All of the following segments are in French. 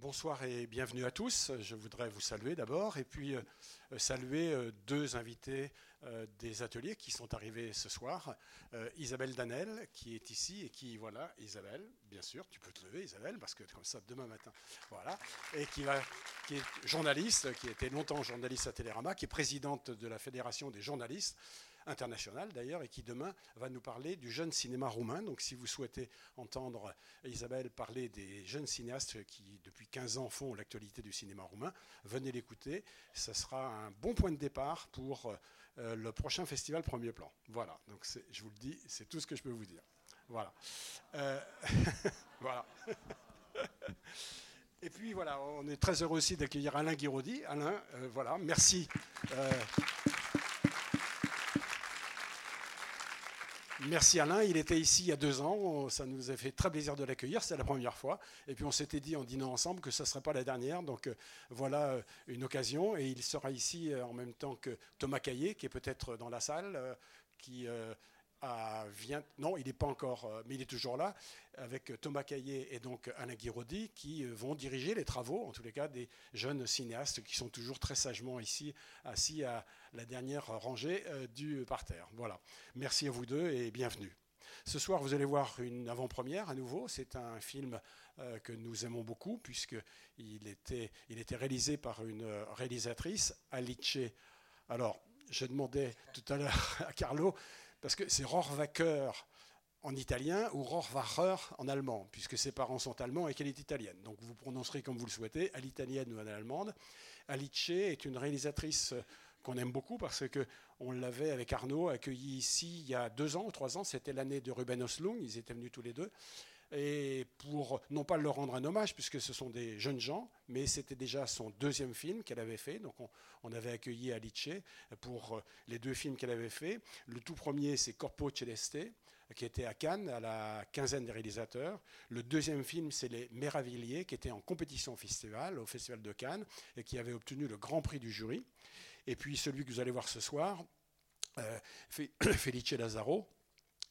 Bonsoir et bienvenue à tous. Je voudrais vous saluer d'abord et puis euh, saluer euh, deux invités euh, des ateliers qui sont arrivés ce soir. Isabelle Danel qui est ici et qui, voilà, Isabelle, bien sûr, tu peux te lever Isabelle parce que comme ça demain matin, voilà, et qui, va, qui est journaliste, qui était longtemps journaliste à Télérama, qui est présidente de la Fédération des journalistes international d'ailleurs, et qui demain va nous parler du jeune cinéma roumain. Donc si vous souhaitez entendre Isabelle parler des jeunes cinéastes qui depuis 15 ans font l'actualité du cinéma roumain, venez l'écouter. Ça sera un bon point de départ pour euh, le prochain festival Premier Plan. Voilà, donc je vous le dis, c'est tout ce que je peux vous dire. Voilà. Euh, voilà. Et puis voilà, on est très heureux aussi d'accueillir Alain Guiraudy. Alain, euh, voilà, merci. Merci Alain, il était ici il y a deux ans, ça nous a fait très plaisir de l'accueillir, c'est la première fois. Et puis on s'était dit en dînant ensemble que ce ne serait pas la dernière, donc euh, voilà euh, une occasion. Et il sera ici euh, en même temps que Thomas Caillé, qui est peut-être dans la salle, qui vient, non, il n'est pas encore, euh, mais il est toujours là, avec Thomas Caillé et donc Alain Guiraudy, qui euh, vont diriger les travaux, en tous les cas, des jeunes cinéastes qui sont toujours très sagement ici, assis à la dernière rangée euh, du parterre. Voilà. Merci à vous deux et bienvenue. Ce soir, vous allez voir une avant-première à nouveau. C'est un film que nous aimons beaucoup, puisqu'il il était réalisé par une réalisatrice, Alice. Alors, je demandais tout à l'heure à Carlo parce que c'est Rohrwacher en italien ou Rohrwacher en allemand, puisque ses parents sont allemands et qu'elle est italienne. Donc vous prononcerez comme vous le souhaitez, à l'italienne ou à l'allemande. Alice est une réalisatrice qu'on aime beaucoup parce qu'on l'avait avec Arnaud accueilli ici il y a deux ans ou trois ans. C'était l'année de Ruben Oslung, ils étaient venus tous les deux et pour non pas leur rendre un hommage, puisque ce sont des jeunes gens, mais c'était déjà son deuxième film qu'elle avait fait. Donc on, avait accueilli Alice pour euh, les deux films qu'elle avait fait. Le tout premier, c'est Corpo Celeste, qui était à Cannes, à la quinzaine des réalisateurs. Le deuxième film, c'est Les Méravilliers, qui était en compétition au festival, au Festival de Cannes, et qui avait obtenu le grand prix du jury. Et puis celui que vous allez voir ce soir, euh, Felice Lazaro,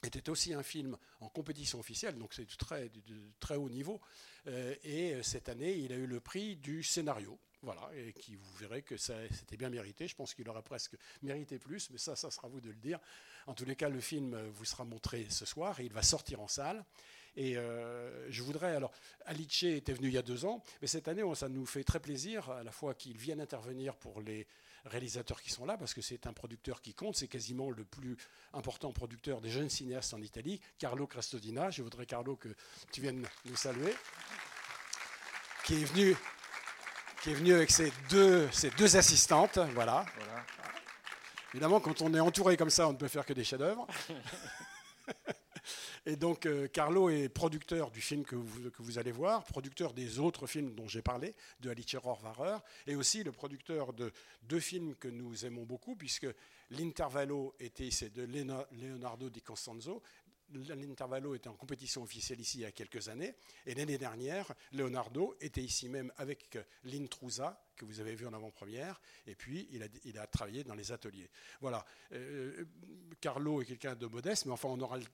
était aussi un film en compétition officielle, donc c'est de très, très haut niveau. Euh, et euh, cette année, il a eu le prix du scénario. Voilà, et qui vous verrez que c'était bien mérité. Je pense qu'il aurait presque mérité plus, mais ça, ça sera à vous de le dire. En tous les cas, le film vous sera montré ce soir et il va sortir en salle. Et euh, je voudrais, alors, Alice était venu il y a deux ans, mais cette année, ça nous fait très plaisir à la fois qu'il vienne intervenir pour les réalisateurs qui sont là, parce que c'est un producteur qui compte, c'est quasiment le plus important producteur des jeunes cinéastes en Italie, Carlo Crestodina. Je voudrais, Carlo, que tu viennes nous saluer, qui est venu, qui est venu avec ses deux, ses deux assistantes. Voilà. voilà. Évidemment, quand on est entouré comme ça, on ne peut faire que des chefs-d'œuvre. Et donc, euh, Carlo est producteur du film que vous, allez voir, producteur des autres films dont j'ai parlé, de Alice Rohrwacher, et aussi le producteur de deux films que nous aimons beaucoup, puisque L'Intervallo était c'est de Leonardo Di Constanzo. L'Intervallo était en compétition officielle ici il y a quelques années. Et l'année dernière, Leonardo était ici même avec L'Intrusa, que vous avez vu en avant-première. Et puis, il a, il a, travaillé dans les ateliers. Voilà. Euh, Carlo est quelqu'un de modeste, mais enfin, on aura le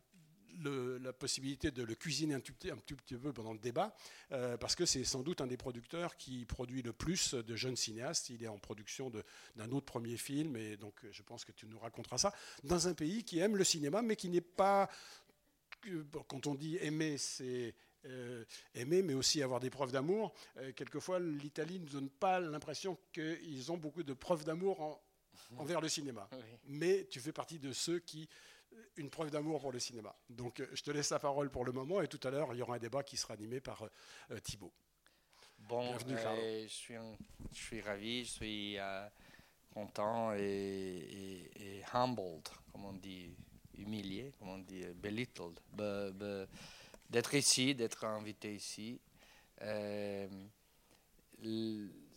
la possibilité de le cuisiner un tout, un tout petit peu pendant le débat, euh, parce que c'est sans doute un des producteurs qui produit le plus de jeunes cinéastes. Il est en production d'un autre premier film, et donc je pense que tu nous raconteras ça, dans un pays qui aime le cinéma, mais qui n'est pas... Quand on dit aimer, c'est euh, aimer, mais aussi avoir des preuves d'amour. Euh, quelquefois, l'Italie ne donne pas l'impression qu'ils ont beaucoup de preuves d'amour envers le cinéma. Mais tu fais partie de ceux qui une preuve d'amour pour le cinéma. Donc euh, je te laisse la parole pour le moment et tout à l'heure il y aura un débat qui sera animé par euh, Thibault. Bon, Bienvenue, euh, je, suis, je suis ravi, je suis content et, humbled, comme on dit, humilié, comme on dit, belittled, d'être ici, d'être invité ici.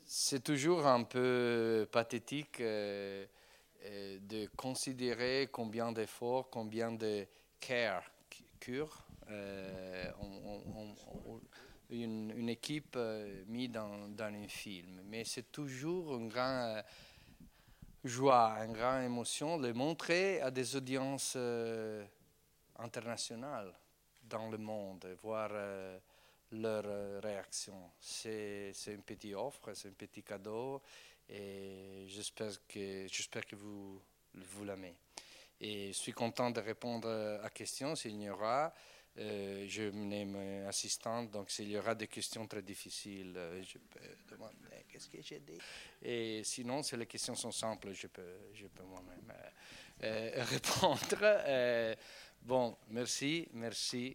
c'est toujours un peu pathétique euh, de considérer combien d'efforts, combien de care, cure, euh, une, équipe euh, mise dans, dans, un film. Mais c'est toujours une grande joie, une grande émotion de montrer à des audiences internationales dans le monde, voir leur réaction. C'est une petite offre, c'est un petit cadeau et j'espère que, j'espère que vous, vous l'aimez. Et je suis content de répondre à la question s'il y aura. Euh, je mon assistante, donc s'il y aura des questions très difficiles, euh, je peux demander qu'est-ce que j'ai dit. Et sinon, si les questions sont simples, je peux, je peux moi-même euh, répondre. bon, merci, merci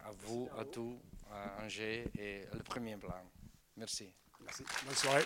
à vous, à, tous, à Angers et le premier plan. Merci. Merci. Bonne soirée.